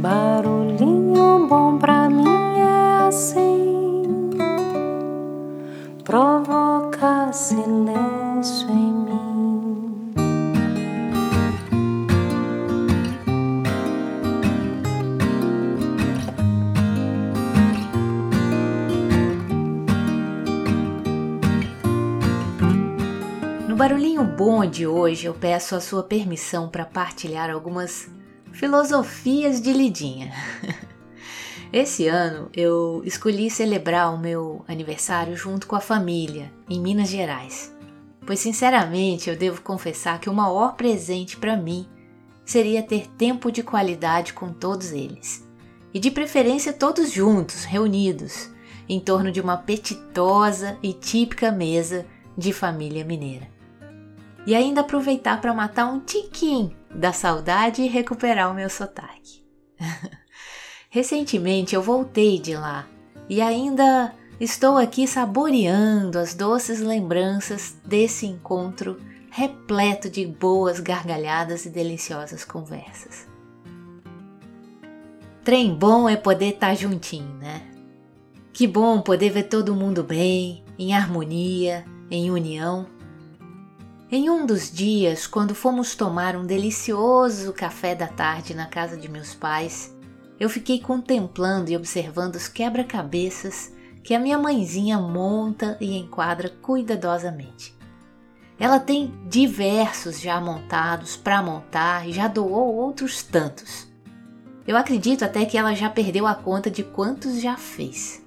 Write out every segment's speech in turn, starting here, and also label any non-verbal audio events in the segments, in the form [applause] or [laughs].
Barulhinho bom pra mim é assim, provoca silêncio em mim. No Barulhinho Bom de hoje, eu peço a sua permissão para partilhar algumas filosofias de Lidinha. [laughs] Esse ano eu escolhi celebrar o meu aniversário junto com a família, em Minas Gerais. Pois, sinceramente, eu devo confessar que o maior presente para mim seria ter tempo de qualidade com todos eles. E de preferência todos juntos, reunidos, em torno de uma apetitosa e típica mesa de família mineira. E ainda aproveitar para matar um tiquinho da saudade e recuperar o meu sotaque. [laughs] Recentemente eu voltei de lá e ainda estou aqui saboreando as doces lembranças desse encontro repleto de boas gargalhadas e deliciosas conversas. Trem bom é poder estar tá juntinho, né? Que bom poder ver todo mundo bem, em harmonia, em união. Em um dos dias, quando fomos tomar um delicioso café da tarde na casa de meus pais, eu fiquei contemplando e observando os quebra-cabeças que a minha mãezinha monta e enquadra cuidadosamente. Ela tem diversos já montados para montar e já doou outros tantos. Eu acredito até que ela já perdeu a conta de quantos já fez.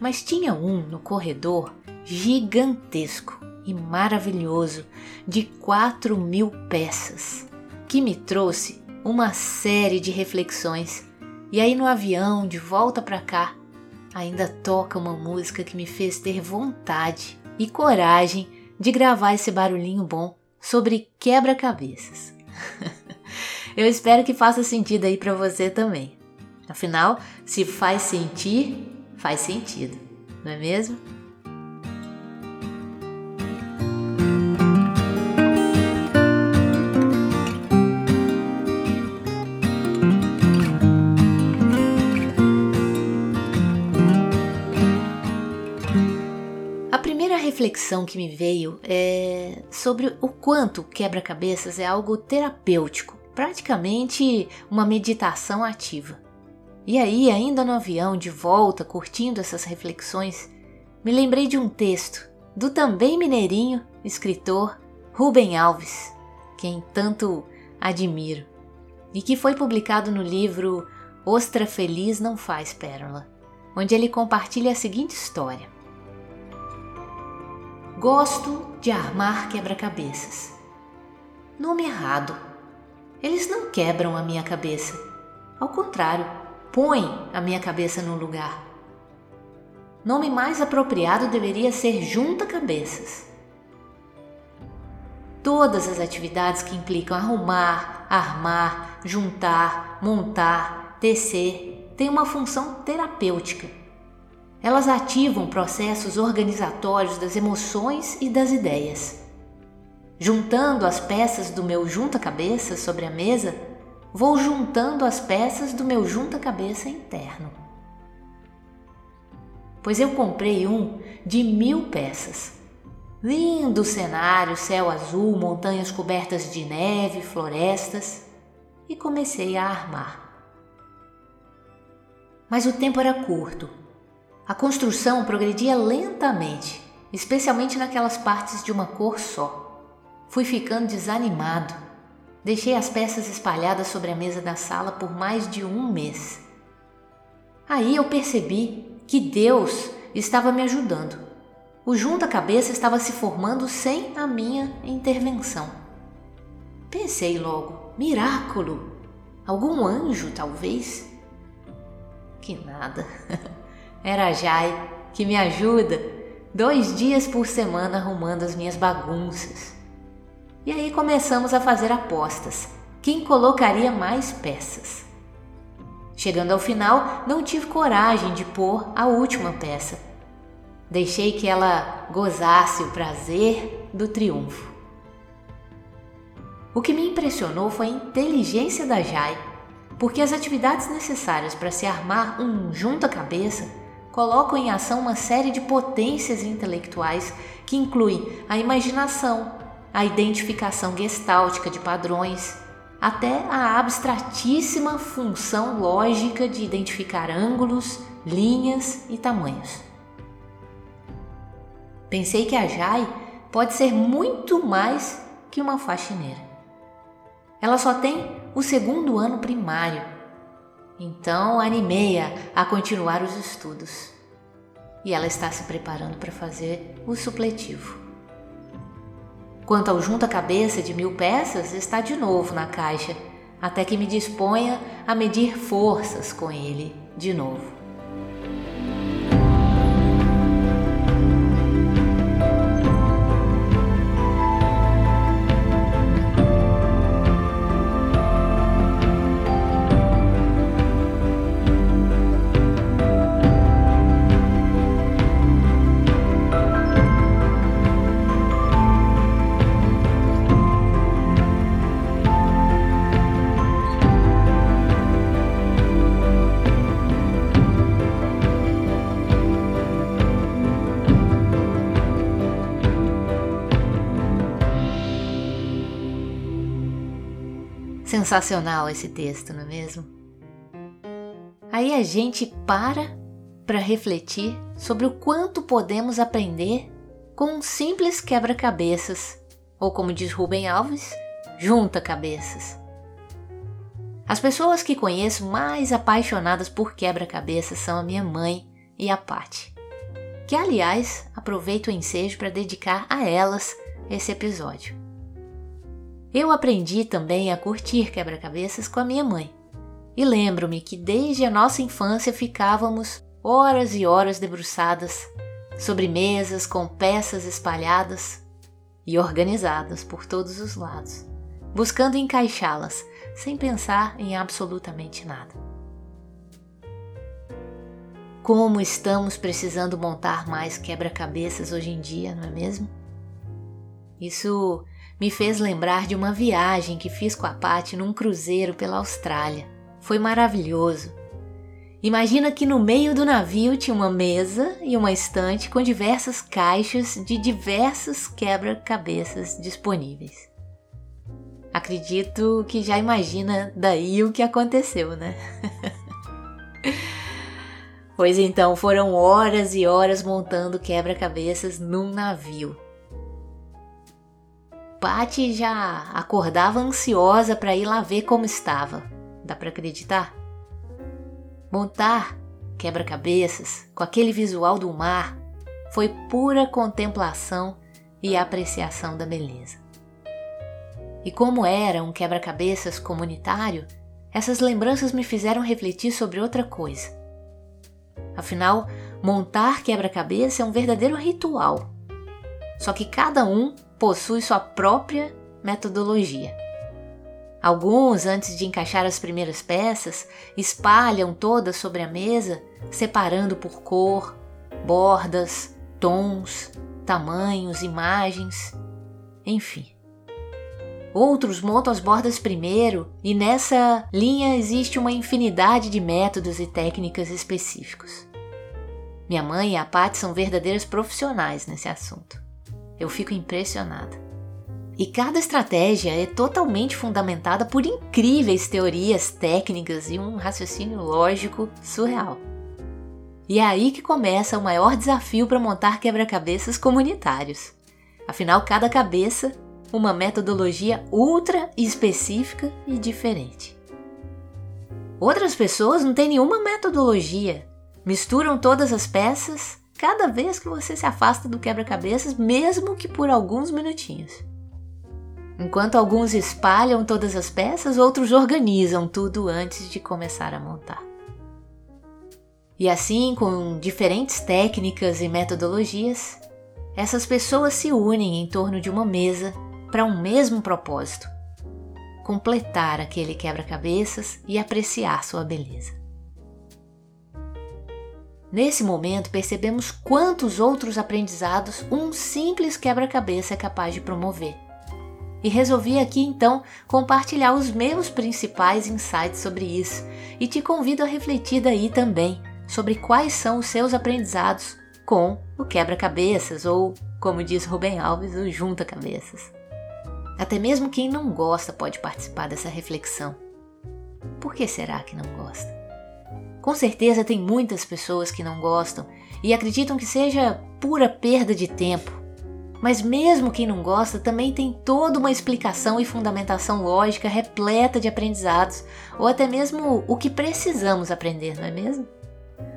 Mas tinha um no corredor gigantesco e maravilhoso de 4 mil peças, que me trouxe uma série de reflexões. E aí no avião, de volta para cá, ainda toca uma música que me fez ter vontade e coragem de gravar esse barulhinho bom sobre quebra-cabeças. [laughs] Eu espero que faça sentido aí para você também. Afinal, se faz sentir, faz sentido, não é mesmo? Reflexão que me veio é sobre o quanto quebra-cabeças é algo terapêutico, praticamente uma meditação ativa. E aí, ainda no avião, de volta, curtindo essas reflexões, me lembrei de um texto do também mineirinho escritor Rubem Alves, quem tanto admiro, e que foi publicado no livro Ostra Feliz Não Faz Pérola, onde ele compartilha a seguinte história. Gosto de armar quebra-cabeças. Nome errado. Eles não quebram a minha cabeça. Ao contrário, põem a minha cabeça no lugar. Nome mais apropriado deveria ser junta-cabeças. Todas as atividades que implicam arrumar, armar, juntar, montar, tecer têm uma função terapêutica elas ativam processos organizatórios das emoções e das ideias. Juntando as peças do meu junta-cabeça sobre a mesa, vou juntando as peças do meu junta-cabeça interno. Pois eu comprei um de mil peças. Lindo cenário, céu azul, montanhas cobertas de neve, florestas, e comecei a armar. Mas o tempo era curto a construção progredia lentamente, especialmente naquelas partes de uma cor só. Fui ficando desanimado. Deixei as peças espalhadas sobre a mesa da sala por mais de um mês. Aí eu percebi que Deus estava me ajudando. O junta-cabeça estava se formando sem a minha intervenção. Pensei logo: miraculo! Algum anjo, talvez? Que nada. [laughs] Era Jai, que me ajuda dois dias por semana arrumando as minhas bagunças. E aí começamos a fazer apostas. Quem colocaria mais peças? Chegando ao final, não tive coragem de pôr a última peça. Deixei que ela gozasse o prazer do triunfo. O que me impressionou foi a inteligência da Jai, porque as atividades necessárias para se armar um junta-cabeça colocam em ação uma série de potências intelectuais que incluem a imaginação, a identificação gestáltica de padrões, até a abstratíssima função lógica de identificar ângulos, linhas e tamanhos. Pensei que a Jai pode ser muito mais que uma faxineira. Ela só tem o segundo ano primário, então animei-a a continuar os estudos. E ela está se preparando para fazer o supletivo. Quanto ao junta-cabeça de mil peças, está de novo na caixa, até que me disponha a medir forças com ele de novo. Sensacional esse texto, não é mesmo? Aí a gente para para refletir sobre o quanto podemos aprender com um simples quebra-cabeças, ou como diz Rubem Alves, junta-cabeças. As pessoas que conheço mais apaixonadas por quebra-cabeças são a minha mãe e a Patti, que aliás aproveito o ensejo para dedicar a elas esse episódio. Eu aprendi também a curtir quebra-cabeças com a minha mãe. E lembro-me que desde a nossa infância ficávamos horas e horas debruçadas sobre mesas com peças espalhadas e organizadas por todos os lados, buscando encaixá-las sem pensar em absolutamente nada. Como estamos precisando montar mais quebra-cabeças hoje em dia, não é mesmo? Isso me fez lembrar de uma viagem que fiz com a Paty num cruzeiro pela Austrália. Foi maravilhoso. Imagina que no meio do navio tinha uma mesa e uma estante com diversas caixas de diversos quebra-cabeças disponíveis. Acredito que já imagina daí o que aconteceu, né? [laughs] pois então foram horas e horas montando quebra-cabeças num navio. Patty já acordava ansiosa para ir lá ver como estava. Dá para acreditar? Montar quebra-cabeças com aquele visual do mar foi pura contemplação e apreciação da beleza. E como era um quebra-cabeças comunitário, essas lembranças me fizeram refletir sobre outra coisa. Afinal, montar quebra-cabeça é um verdadeiro ritual. Só que cada um possui sua própria metodologia. Alguns, antes de encaixar as primeiras peças, espalham todas sobre a mesa, separando por cor, bordas, tons, tamanhos, imagens, enfim. Outros montam as bordas primeiro, e nessa linha existe uma infinidade de métodos e técnicas específicos. Minha mãe e a Paty são verdadeiras profissionais nesse assunto. Eu fico impressionada. E cada estratégia é totalmente fundamentada por incríveis teorias técnicas e um raciocínio lógico surreal. E é aí que começa o maior desafio para montar quebra-cabeças comunitários. Afinal, cada cabeça uma metodologia ultra específica e diferente. Outras pessoas não têm nenhuma metodologia, misturam todas as peças cada vez que você se afasta do quebra-cabeças, mesmo que por alguns minutinhos. Enquanto alguns espalham todas as peças, outros organizam tudo antes de começar a montar. E assim, com diferentes técnicas e metodologias, essas pessoas se unem em torno de uma mesa para um mesmo propósito: completar aquele quebra-cabeças e apreciar sua beleza. Nesse momento, percebemos quantos outros aprendizados um simples quebra-cabeça é capaz de promover. e resolvi aqui então compartilhar os meus principais insights sobre isso e te convido a refletir daí também sobre quais são os seus aprendizados com o quebra-cabeças ou, como diz Rubem Alves, o junta-cabeças. Até mesmo quem não gosta pode participar dessa reflexão. Por que será que não gosta? Com certeza tem muitas pessoas que não gostam e acreditam que seja pura perda de tempo. Mas mesmo quem não gosta também tem toda uma explicação e fundamentação lógica repleta de aprendizados, ou até mesmo o que precisamos aprender, não é mesmo?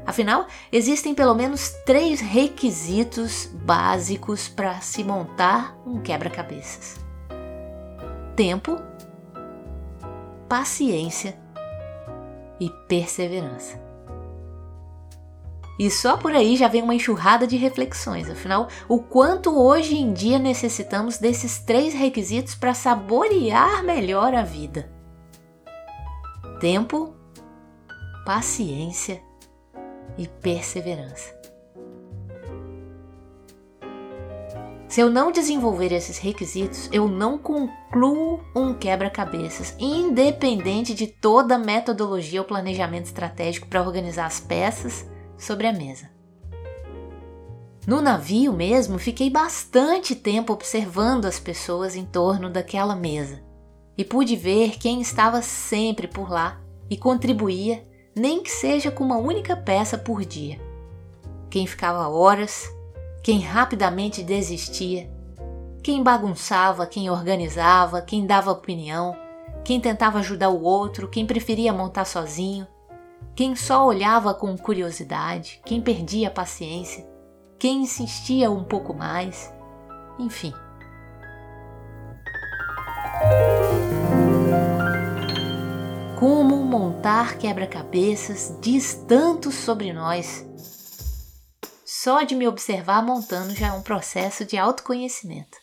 Afinal, existem pelo menos três requisitos básicos para se montar um quebra-cabeças: tempo, paciência e perseverança. E só por aí já vem uma enxurrada de reflexões, afinal, o quanto hoje em dia necessitamos desses três requisitos para saborear melhor a vida: tempo, paciência e perseverança. Se eu não desenvolver esses requisitos, eu não concluo um quebra-cabeças, independente de toda a metodologia ou planejamento estratégico para organizar as peças sobre a mesa. No navio mesmo, fiquei bastante tempo observando as pessoas em torno daquela mesa e pude ver quem estava sempre por lá e contribuía, nem que seja com uma única peça por dia. Quem ficava horas, quem rapidamente desistia, quem bagunçava, quem organizava, quem dava opinião, quem tentava ajudar o outro, quem preferia montar sozinho, quem só olhava com curiosidade, quem perdia a paciência, quem insistia um pouco mais, enfim. Como montar quebra-cabeças diz tanto sobre nós. Só de me observar montando já é um processo de autoconhecimento.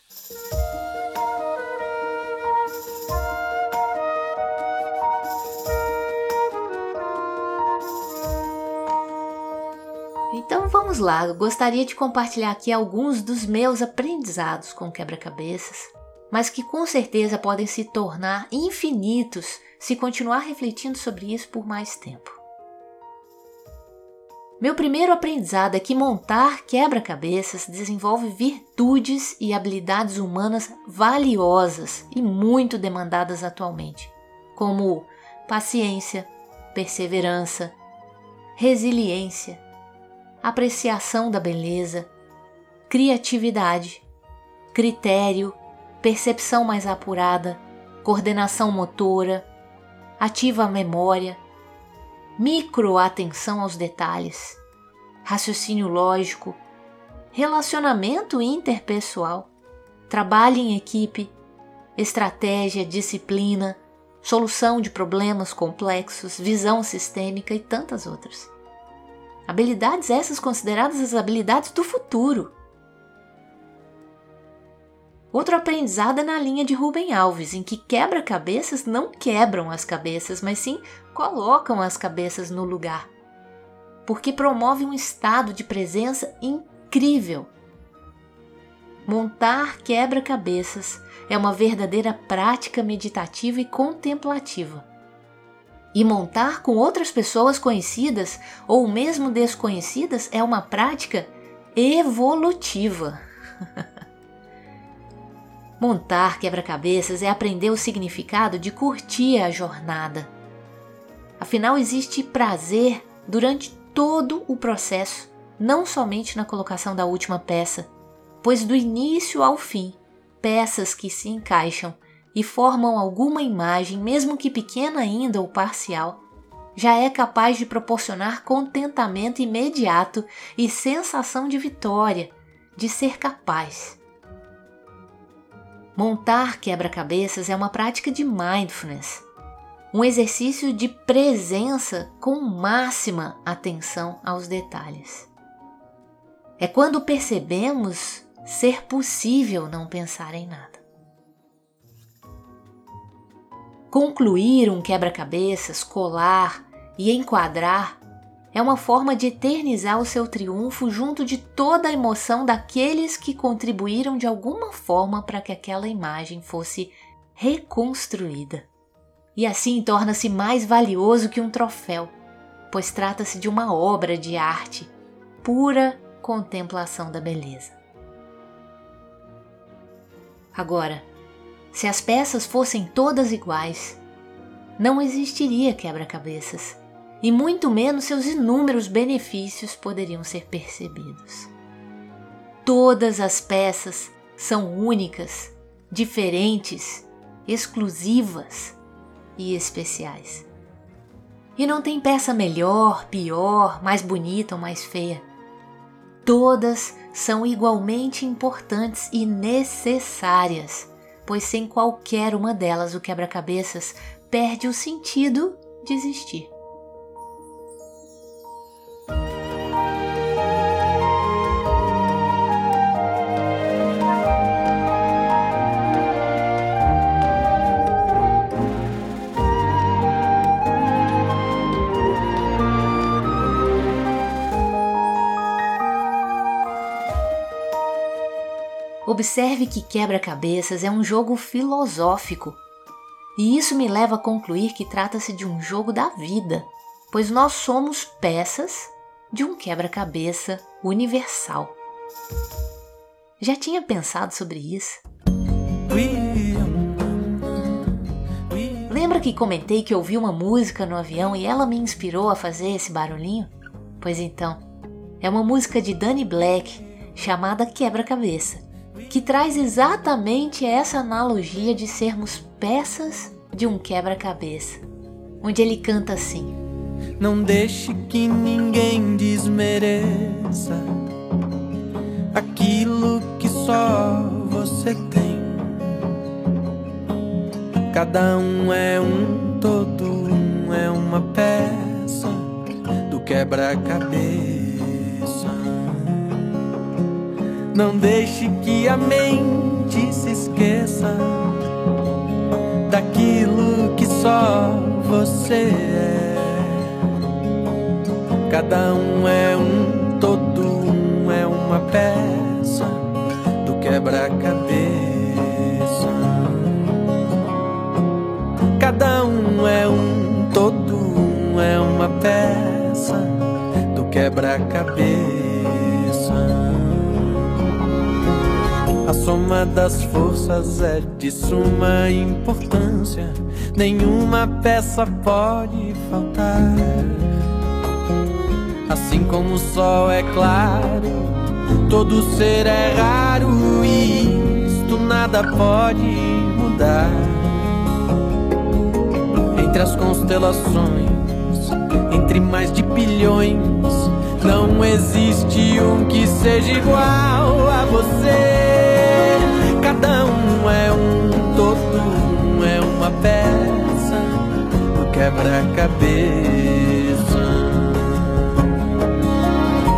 Então vamos lá, eu gostaria de compartilhar aqui alguns dos meus aprendizados com quebra-cabeças, mas que com certeza podem se tornar infinitos se continuar refletindo sobre isso por mais tempo. Meu primeiro aprendizado é que montar quebra-cabeças desenvolve virtudes e habilidades humanas valiosas e muito demandadas atualmente, como paciência, perseverança, resiliência, apreciação da beleza, criatividade, critério, percepção mais apurada, coordenação motora, ativa memória, microatenção aos detalhes, raciocínio lógico, relacionamento interpessoal, trabalho em equipe, estratégia, disciplina, solução de problemas complexos, visão sistêmica e tantas outras. Habilidades essas consideradas as habilidades do futuro. Outro aprendizado é na linha de Rubem Alves, em que quebra-cabeças não quebram as cabeças, mas sim colocam as cabeças no lugar. Porque promove um estado de presença incrível. Montar quebra-cabeças é uma verdadeira prática meditativa e contemplativa. E montar com outras pessoas conhecidas ou mesmo desconhecidas é uma prática evolutiva. [laughs] Montar quebra-cabeças é aprender o significado de curtir a jornada. Afinal, existe prazer durante todo o processo, não somente na colocação da última peça, pois do início ao fim, peças que se encaixam e formam alguma imagem, mesmo que pequena ainda ou parcial, já é capaz de proporcionar contentamento imediato e sensação de vitória, de ser capaz. Montar quebra-cabeças é uma prática de mindfulness, um exercício de presença com máxima atenção aos detalhes. É quando percebemos ser possível não pensar em nada. Concluir um quebra-cabeças, colar e enquadrar é uma forma de eternizar o seu triunfo junto de toda a emoção daqueles que contribuíram de alguma forma para que aquela imagem fosse reconstruída. E assim torna-se mais valioso que um troféu, pois trata-se de uma obra de arte, pura contemplação da beleza. Agora, se as peças fossem todas iguais, não existiria quebra-cabeças e muito menos seus inúmeros benefícios poderiam ser percebidos. Todas as peças são únicas, diferentes, exclusivas e especiais. E não tem peça melhor, pior, mais bonita ou mais feia. Todas são igualmente importantes e necessárias, pois sem qualquer uma delas o quebra-cabeças perde o sentido de existir. Observe que quebra-cabeças é um jogo filosófico. E isso me leva a concluir que trata-se de um jogo da vida, pois nós somos peças de um quebra-cabeça universal. Já tinha pensado sobre isso? Lembra que comentei que ouvi uma música no avião e ela me inspirou a fazer esse barulhinho? Pois então, é uma música de Danny Black chamada Quebra-Cabeça que traz exatamente essa analogia de sermos peças de um quebra-cabeça, onde ele canta assim: Não deixe que ninguém desmereça aquilo que só você tem. Cada um é um todo, um é uma peça do quebra-cabeça. Não deixe que a mente se esqueça daquilo que só você é. Cada um é um todo, um é uma peça do quebra-cabeça. Cada um é um todo, um é uma peça do quebra-cabeça. Soma das forças é de suma importância, nenhuma peça pode faltar. Assim como o sol é claro, todo ser é raro e isto nada pode mudar. Entre as constelações, entre mais de bilhões, não existe um que seja igual a você. Cada um é um todo, um é uma peça do quebra-cabeça.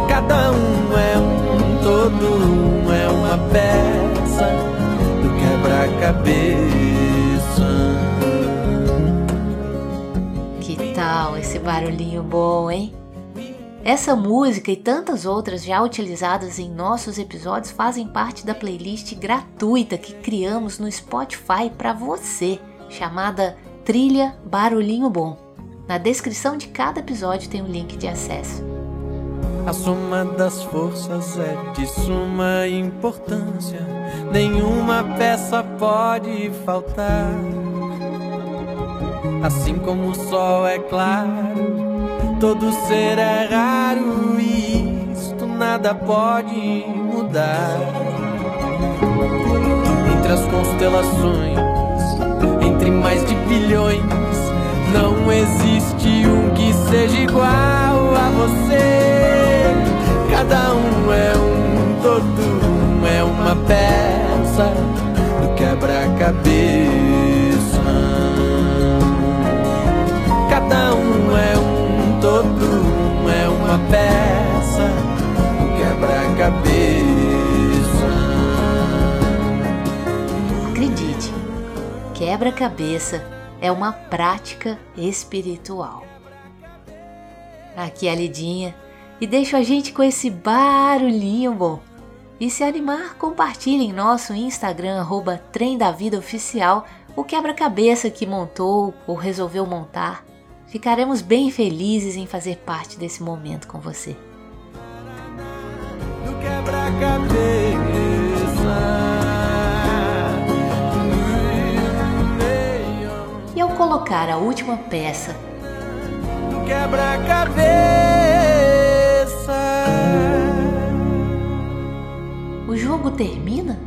Cada um é um todo, um é uma peça do quebra-cabeça. Que tal esse barulhinho bom, hein? Essa música e tantas outras já utilizadas em nossos episódios fazem parte da playlist gratuita que criamos no Spotify para você, chamada Trilha Barulhinho Bom. Na descrição de cada episódio tem um link de acesso. A soma das forças é de suma importância, nenhuma peça pode faltar. Assim como o sol é claro Todo ser é raro e isto nada pode mudar. Entre as constelações, entre mais de bilhões, não existe um que seja igual a você. Quebra-cabeça é uma prática espiritual. Aqui é a Lidinha e deixo a gente com esse barulhinho bom. E se animar, compartilhe em nosso Instagram, arroba Trem da Vida Oficial, o quebra-cabeça que montou ou resolveu montar. Ficaremos bem felizes em fazer parte desse momento com você. Ao colocar a última peça quebra-cabeça. O jogo termina?